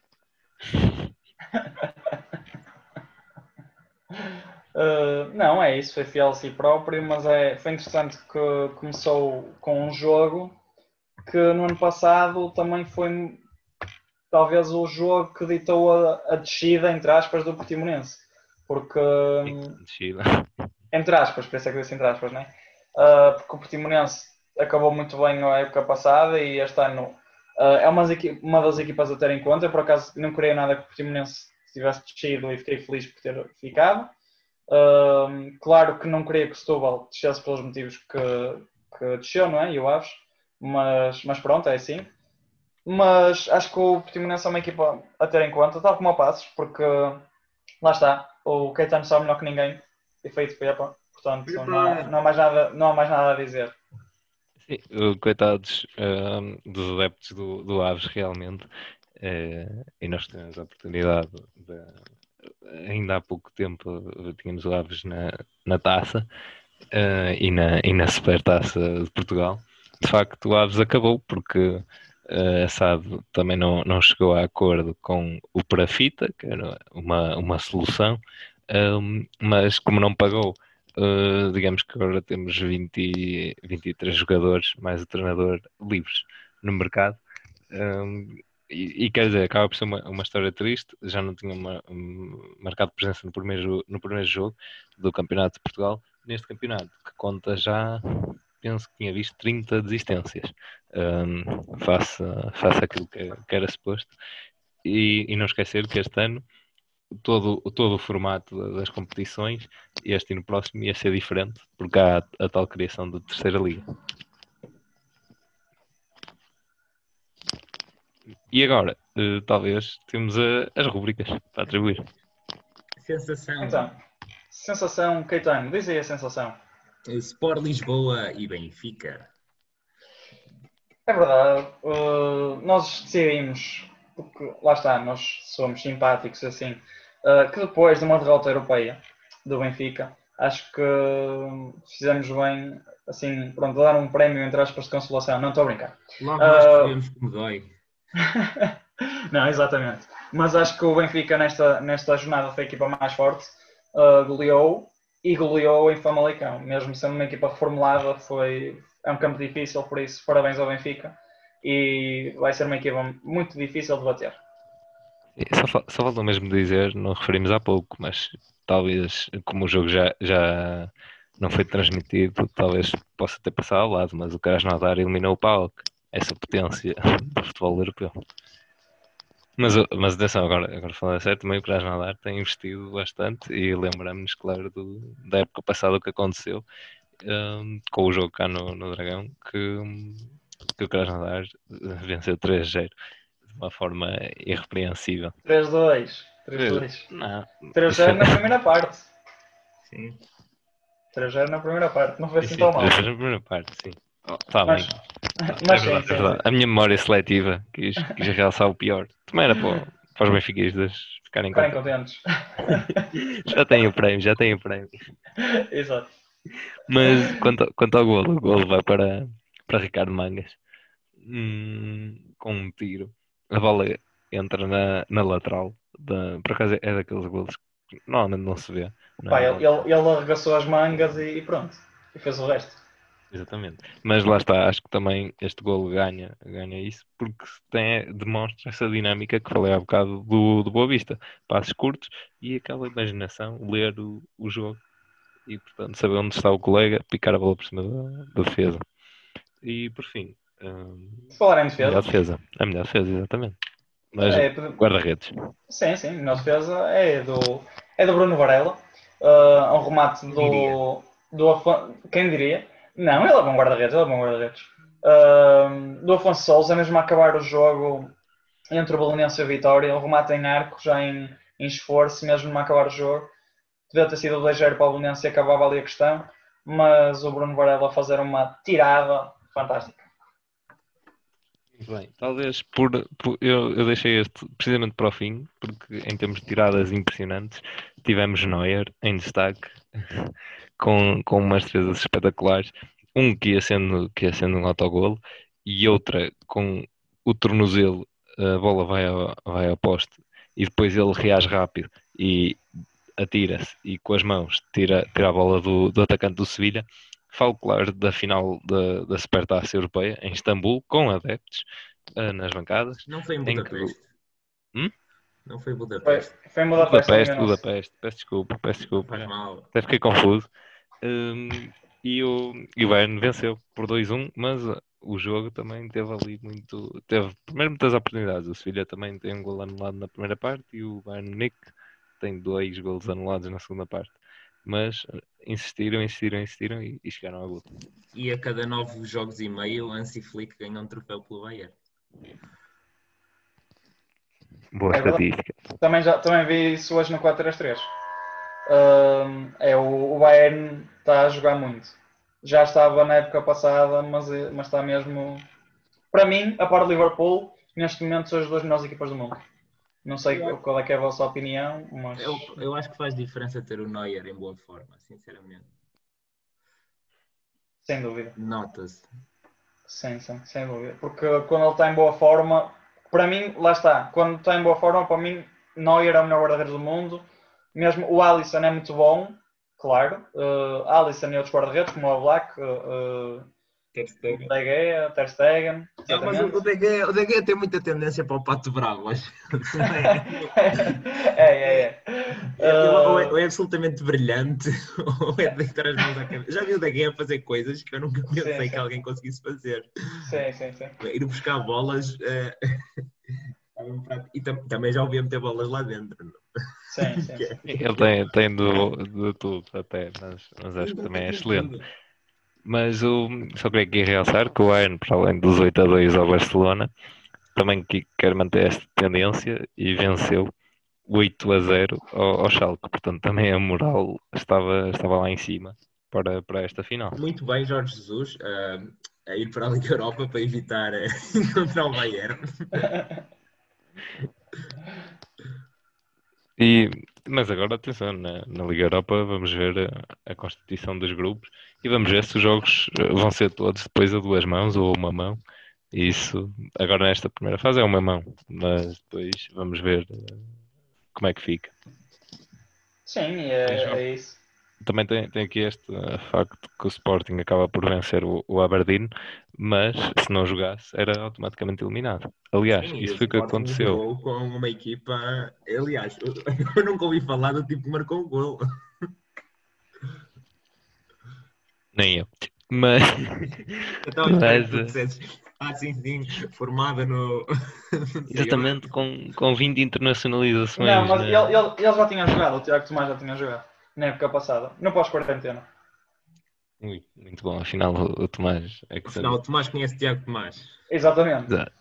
Uh, não, é isso, foi fiel a si próprio, mas é, foi interessante que começou com um jogo que no ano passado também foi talvez o jogo que ditou a, a descida, entre aspas, do Portimonense. Porque. Descida. Entre aspas, isso é que disse entre aspas, né? Uh, porque o Portimonense acabou muito bem na época passada e este ano uh, é uma, uma, das equipas a ter em conta. Eu, por acaso, não queria nada que o Portimonense tivesse descido e fiquei feliz por ter ficado. Uh, claro que não queria que o Setúbal descesse pelos motivos que, que desceu, não é? E o Aves. Mas, mas pronto, é assim. Mas acho que o Portimonense é uma equipa a ter em conta, tal como o Passos, porque lá está, o Caetano sabe melhor que ninguém, efeito Pepa, portanto não há, não há, mais, nada, não há mais nada a dizer. Sim, coitados uh, dos adeptos do, do Aves, realmente, uh, e nós temos a oportunidade de, ainda há pouco tempo tínhamos o Aves na, na taça uh, e, na, e na Supertaça de Portugal. De facto, o Aves acabou porque uh, a SAD também não, não chegou a acordo com o Parafita, que era uma, uma solução, um, mas como não pagou, uh, digamos que agora temos 20, 23 jogadores, mais o treinador, livres no mercado. Um, e, e, quer dizer, acaba por ser uma, uma história triste. Já não tinha uma, um, marcado presença no primeiro, no primeiro jogo do Campeonato de Portugal. Neste campeonato, que conta já penso que tinha visto 30 desistências um, face, face àquilo que, que era suposto. E, e, não esquecer que este ano todo, todo o formato das competições, este e no próximo, ia ser diferente, porque há a, a tal criação da terceira liga. E agora, uh, talvez, temos uh, as rubricas para atribuir. Sensação. Então, sensação, Caetano, diz aí a sensação. Sport Lisboa e Benfica. É verdade, uh, nós decidimos, porque lá está, nós somos simpáticos assim, uh, que depois de uma derrota europeia do Benfica, acho que fizemos bem, assim, pronto, dar um prémio entre aspas de consolação, não estou a brincar. Logo nós Uh, percebemos como dói. não, exatamente. Mas acho que o Benfica nesta, nesta jornada foi a equipa mais forte, uh, goleou e goleou em Famalicão. Mesmo sendo uma equipa reformulada, foi, é um campo difícil, por isso parabéns ao Benfica. E vai ser uma equipa muito difícil de bater. Só, só falta mesmo dizer, não referimos há pouco, mas talvez, como o jogo já, já não foi transmitido, talvez possa ter passado ao lado, mas o Krasnodar eliminou o PAOK, essa potência do futebol europeu. Mas, o- mas atenção, agora, agora falando sério, também o Krasnodar tem investido bastante e lembramos-nos, claro, do- da época passada o que aconteceu hum, com o jogo cá no, no Dragão, que, que o Krasnodar venceu 3-0 de uma forma irrepreensível. 3-2. 3-2. Não, 3-0 na primeira parte. Sim. 3-0 na primeira parte. Não foi assim Sim, tão mal. três vezes na primeira parte, sim. Oh, tá Mas, mas é sim, verdade, sim, é verdade. A minha memória seletiva quis, quis realçar o pior. Também era para, para os benfiquistas ficarem Ficarem contentes. contentes. Já tenho o prémio, já tenho o prémio. Exato. Mas quanto, quanto ao golo, o golo vai para, para Ricardo Mangas. Hum, com um tiro. A bola entra na, na lateral. Da, por acaso é daqueles golos que normalmente não se vê. não Pá, é? ele, ele, ele arregaçou as mangas e, e pronto. E fez o resto. Exatamente. Mas lá está, acho que também este golo ganha, ganha isso, porque tem, demonstra essa dinâmica que falei há bocado do, do Boa Vista. Passos curtos e aquela imaginação, ler o, o jogo e, portanto, saber onde está o colega, picar a bola por cima da, da defesa. E, por fim, Se falar em a melhor defesa. defesa. A melhor defesa, exatamente. Mas É, guarda-redes. sim, sim. A melhor defesa é do, é do Bruno Varela. Ah, um remate do, do Afonso. Quem diria? Não, ele é bom guarda-redes. Ele é bom guarda-redes. Ah, do Afonso Souza, mesmo a acabar o jogo entre o Belenense e a Vitória. Um remate em arco, já em, em esforço, mesmo a acabar o jogo. Devia ter sido 2-0 para o Belenense e acabava ali a questão. Mas o Bruno Varela a fazer uma tirada fantástica. Bem, talvez por, por- eu, eu deixei este precisamente para o fim, porque em termos de tiradas impressionantes, tivemos Neuer em destaque, com, com umas defesas espetaculares, um que ia sendo, que ia sendo um autogolo e outra com o tornozelo, a bola vai ao, vai ao poste e depois ele reage rápido e atira-se e com as mãos tira, tira a bola do, do atacante do Sevilha. Falo, claro, da final da, da Supertaça Europeia em Istambul, com adeptos eh, nas bancadas. Não foi em Em que- Budapeste. Hum? Não foi em Foi, Budapeste. foi em Budapeste. Budapeste, enganoso. Budapeste, peço desculpa, peço desculpa. Faz mal. Até fiquei confuso. Hum, e, o, e o Bayern venceu por 2-1, mas uh, o jogo também teve ali muito. Teve primeiro muitas oportunidades. O Sevilha também tem um gol anulado na primeira parte e o Bayern Munique tem dois golos anulados na segunda parte. Mas uh, insistiram, insistiram, insistiram e, e chegaram ao gol. E a cada nove jogos e meio, o Hansi Flick ganha um troféu pelo Bayern. Boa É estatística. Também, já, também vi isso hoje no 4-3-3. Ahm, é, o, o Bayern está a jogar muito. Já estava na época passada, mas, eh, mas está mesmo. Para mim, a par do Liverpool, neste momento são as duas melhores equipas do mundo. Não sei qual é, que é a vossa opinião, mas. Eu, eu acho que faz diferença ter o Neuer em boa forma, sinceramente. Sem dúvida. Nota-se. Sim, sim, sem dúvida. Porque quando ele está em boa forma, para mim, lá está. Quando está em boa forma, para mim, Neuer é o melhor guarda-redes do mundo. Mesmo o Alisson é muito bom, claro. Uh, Alisson e outros guarda-redes, como o Black, uh, Ter uh, Stegen. De Gea, Ter Stegen. É, mas o, De Gea, o De Gea tem muita tendência para o pato bravo, acho. é, é, é. Ele ou, é, Uh, ou é absolutamente brilhante, ou é de deitar as mãos à cabeça. Já vi o De Gea fazer coisas que eu nunca pensei Sim, sim. que alguém conseguisse fazer. sim, sim, sim. Ir buscar bolas. é prato- e tam- também já ouvi meter bolas lá dentro. não? Sim, sim. Ele tem, tem de, de tudo até, mas, mas acho que também é excelente. Mas o, só queria aqui realçar que o Bayern, para além dos 8 a 2 ao Barcelona, também quer manter esta tendência e venceu 8 a 0 ao, ao Schalke. Portanto, também a moral estava, estava lá em cima para, para esta final. Muito bem, Jorge Jesus, uh, a ir para a Liga Europa para evitar uh, encontrar o Bayern. E, mas agora atenção, na, na, Liga Europa vamos ver a, a, constituição dos grupos e vamos ver se os jogos eh, vão ser todos depois a duas mãos ou uma mão. Isso agora nesta primeira fase é uma mão, mas depois vamos ver eh, como é que fica. Sim, é, é isso também tem, tem aqui este uh, facto que o Sporting acaba por vencer o, o Aberdeen, mas se não jogasse era automaticamente eliminado. Aliás, Sim, isso foi o que aconteceu. Com uma equipa, aliás, eu nunca ouvi falar do tipo que marcou um gol. Nem eu. Mas. Então, mas... Ah, sim, sim, formada no. Exatamente, com, com 20 internacionalizações. Não, mas né? ele, ele, ele já tinha jogado, o Tiago Tomás já tinha jogado na época passada, no pós-quarentena. Ui, muito bom. Afinal, o Tomás é que Afinal, o Tomás conhece o Tiago Tomás. Exatamente. Exato.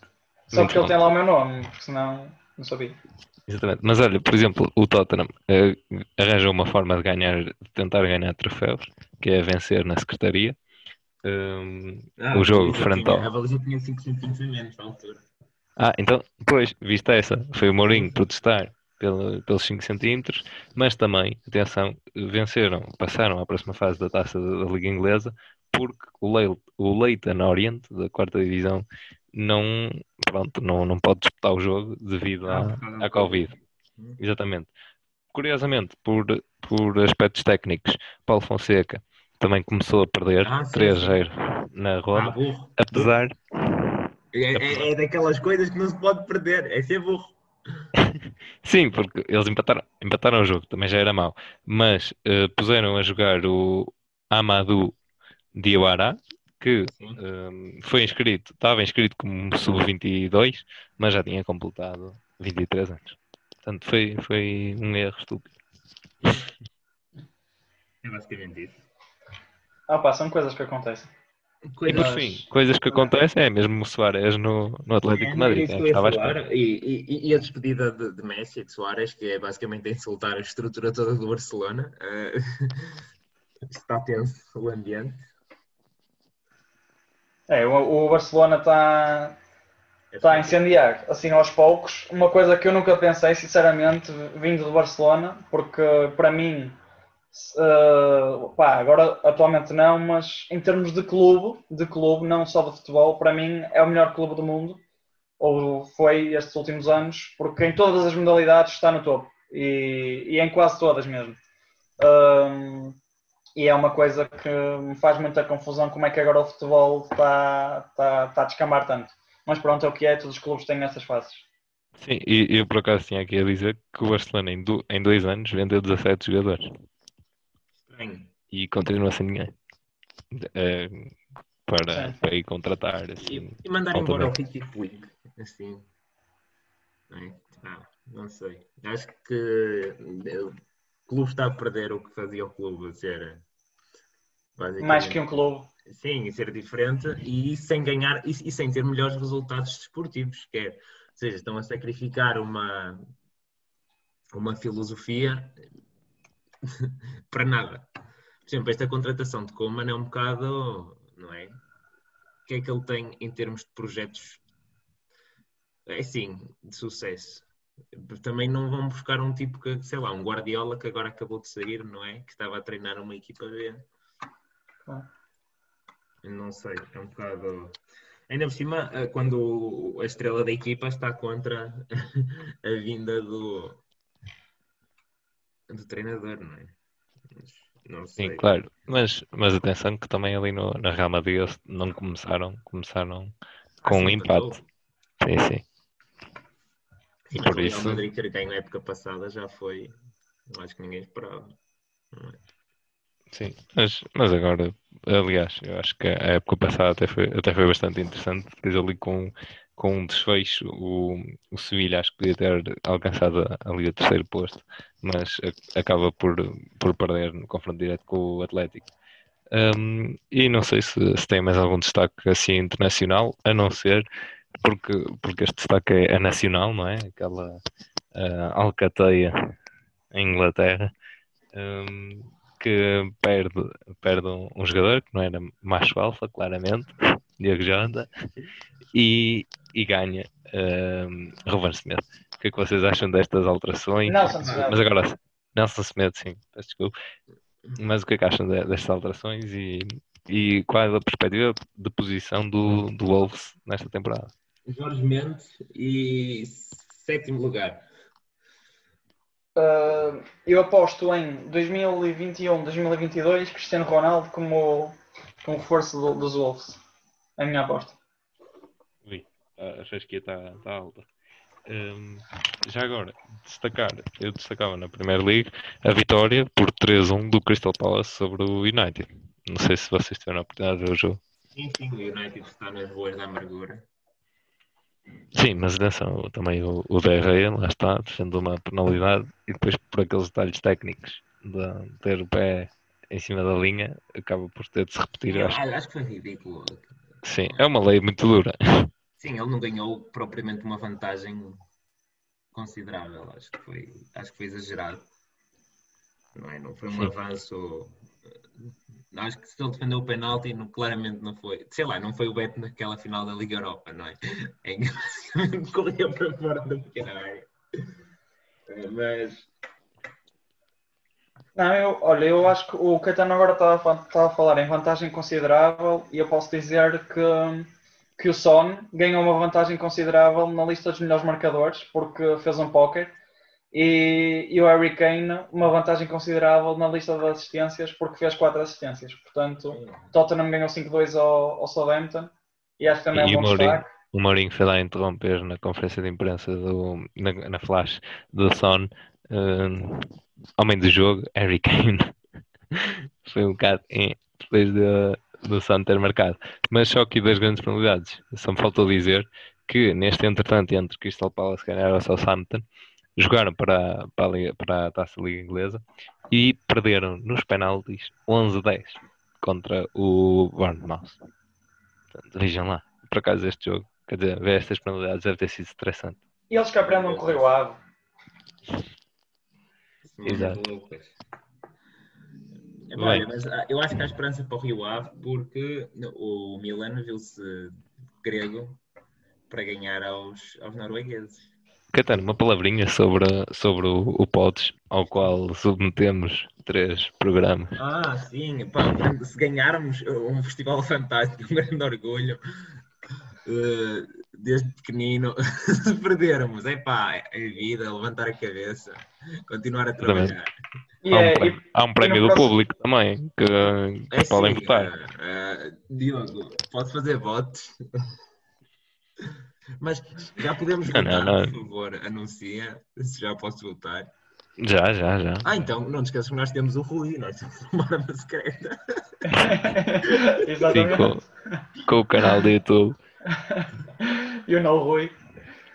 Só muito porque bom. ele tem lá o meu nome, porque senão não sabia. Exatamente. Mas olha, por exemplo, o Tottenham uh, arranjou uma forma de ganhar, de tentar ganhar troféus, que é vencer na secretaria. Um, ah, o jogo frente ao. A baliza tinha 5 centímetros menos na altura. Ah, então, depois, vista essa, foi o Mourinho protestar pelo, pelos 5 centímetros, mas também, atenção, venceram, passaram à próxima fase da taça da, da Liga Inglesa, porque o, Le o Leighton Orient, da quarta divisão, não, pronto, não, não pode disputar o jogo devido à, à Covid. Exatamente. Curiosamente, por, por aspectos técnicos, Paulo Fonseca também começou a perder ah, 3-0 na Roma, ah, apesar... É, é, é daquelas coisas que não se pode perder, é ser burro. Sim, porque eles empataram, empataram o jogo, também já era mau. Mas uh, puseram a jogar o Amadou Diawara, que uh, foi inscrito, estava inscrito como sub-22, mas já tinha completado 23 anos. Portanto, foi, foi um erro estúpido. É basicamente isso. Ah pá, são coisas que acontecem. Coisas... E por fim, coisas que acontecem é mesmo o Soares no, no Atlético de Madrid. É, estava falar, e, e, e, a despedida de, de, Messi e de Soares, que é basicamente insultar a estrutura toda do Barcelona. Uh, está tenso o ambiente. É, o, o Barcelona está está a incendiar, assim aos poucos. Uma coisa que eu nunca pensei, sinceramente, vindo do Barcelona, porque para mim Uh, pá, agora atualmente não, mas em termos de clube, de clube, não só de futebol, para mim é o melhor clube do mundo, ou foi estes últimos anos, porque em todas as modalidades está no topo e, e em quase todas mesmo. Uh, e é uma coisa que me faz muita confusão como é que agora o futebol está, está, está a descambar tanto. Mas pronto, é o que é, todos os clubes têm essas fases. Sim, e eu por acaso tinha aqui a dizer que o Barcelona em, do, em dois anos vendeu 17 jogadores. E continua sem ninguém. É, para, para ir contratar. Assim, e, e mandar embora o Ricky Puig. Assim. Não, é? ah, não sei. Acho que o clube está a perder o que fazia o clube ser. Mais que um clube. Sim, ser diferente e sem ganhar e, e sem ter melhores resultados desportivos. Quer, ou seja, estão a sacrificar uma, uma filosofia para nada. Por exemplo, esta contratação de Coman é um bocado, não é? O que é que ele tem em termos de projetos, é sim, de sucesso? Também não vão buscar um tipo que, sei lá, um Guardiola que agora acabou de sair, não é? Que estava a treinar uma equipa B. Não sei, é um bocado. Ainda por cima, eh, quando a estrela da equipa está contra a vinda do, do treinador, não é? Mas, Sim, claro. Mas, mas atenção que também ali no, na Real Madrid eles não começaram, começaram com ah, um empate. Sim, sim. Sim, Por isso... o Real Madrid ter ganho na época passada já foi, acho que ninguém esperava. É? Sim, mas, mas agora, aliás, eu acho que a época passada até foi, até foi bastante interessante, depois ali com com um desfecho, o, o Sevilha acho que podia ter alcançado ali o terceiro posto, mas acaba por, por perder no confronto direto com o Atlético. Um, e não sei se, se, tem mais algum destaque assim internacional, a não ser porque, porque este destaque é, é nacional, não é? Aquela uh, alcateia em Inglaterra um, que perde, perde um, um, jogador que não era macho alfa, claramente, Diego Jota, e, e ganha um, Ruben Smith. O que é que vocês acham destas alterações? Nelson Smith. Mas agora, Nelson Smith, sim, peço desculpa. Mas o que é que acham de, destas alterações e, e qual é a perspectiva de posição do, do Wolves nesta temporada? Jorge Mendes e sétimo lugar. Uh, eu aposto em 2021, 2022 Cristiano Ronaldo como, como reforço do, dos Wolves. É a minha aposta. Ui, a fasquia está tá alta. Um, já agora, destacar, eu destacava na Primeira League a vitória por 3-1 do Crystal Palace sobre o United. Não sei se vocês tiveram a oportunidade de ver o jogo. Sim, sim, o United está nas ruas da amargura. Sim, mas atenção, também o, o DRE, lá está, sendo uma penalidade e depois por aqueles detalhes técnicos de ter o pé em cima da linha, acaba por ter de se repetir. Eu, acho. acho que foi ridículo. Sim, é uma lei muito dura. Sim, ele não ganhou propriamente uma vantagem considerável. Acho que foi, acho que foi exagerado. Não, é? não foi um Sim. avanço. Acho que se ele defendeu o penalti, não, claramente não foi. Sei lá, não foi o Beto naquela final da Liga Europa, não é? É corria para fora pequena área. É, mas. Não, eu, olha, eu acho que o Caetano agora está a, está a falar em vantagem considerável e eu posso dizer que que o Son ganhou uma vantagem considerável na lista dos melhores marcadores porque fez um póquer e, e, o Harry Kane uma vantagem considerável na lista de assistências porque fez quatro assistências. Portanto, Tottenham ganhou 5-2 ao, ao Southampton e acho que também é um bom Mourinho, destaque. O Mourinho foi lá interromper na conferência de imprensa do, na, na flash do Son, um, homem do jogo, Harry Kane. foi um bocado depois de do Santos ter marcado. Mas só aqui das grandes penalidades. Só me faltou dizer que neste entretanto entre Crystal Palace e o Southampton jogaram para, para, a, Liga, para a Taça Liga Inglesa e perderam nos penaltis 11-10 contra o Bournemouth. Portanto, vejam lá. Por acaso este jogo, quer dizer, ver estas penalidades deve ter sido estressante. E eles que aprendam a correr o ave. Exato. Olha, mas ah, eu acho que há esperança para o Rio Ave porque o Milan viu-se grego para ganhar aos, aos noruegueses. Catano, uma palavrinha sobre, sobre o, o Pods, ao qual submetemos três programas. Ah, sim, pá, se ganharmos um festival fantástico, um grande orgulho, uh, desde pequenino, se perdermos, é pá, é vida, levantar a cabeça, continuar a trabalhar. Há um, é, prémio, há um prémio do próximo... público também que, que é podem sim, votar. Uh, uh, Diogo, posso fazer votos? Mas já podemos votar, não, não, não. por favor, anuncia se já posso votar. Já, já, já. Ah, então, não te esqueças que nós temos o Rui, nós temos uma arma secreta. Exatamente. com, com o canal do YouTube. E o não Rui.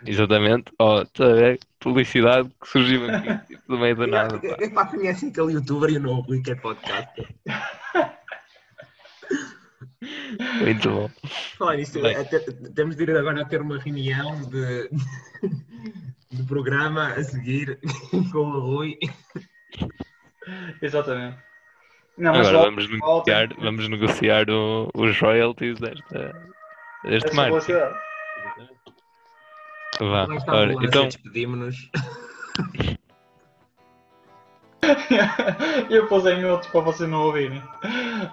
Exatamente. Ó, oh, a ver? Publicidade que surgiu aqui, tipo, do meio do nada. Pá. É, pá, conhecem aquele youtuber e o não Rui que é podcast. Muito bom. Falar nisso, temos de ir agora a ter uma reunião de, de programa a seguir com o Rui. Exatamente. Não, agora volta, vamos negociar, volta. vamos negociar o, os royalties desta, deste marketing. Vá, então. Despedimos-nos. eu pus em outros para vocês não ouvirem.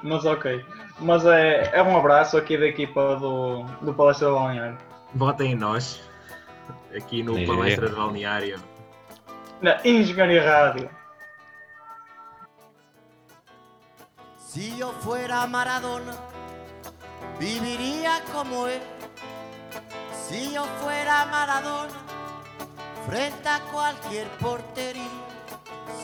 Mas ok. Mas é, é um abraço aqui da equipa do, do Palestra de Balneário. Votem em nós. Aqui no Palestra de Balneário. Na Engenharia Rádio. Si yo fuera Maradona, viviría como él. Si yo fuera Maradona, frente a cualquier portería,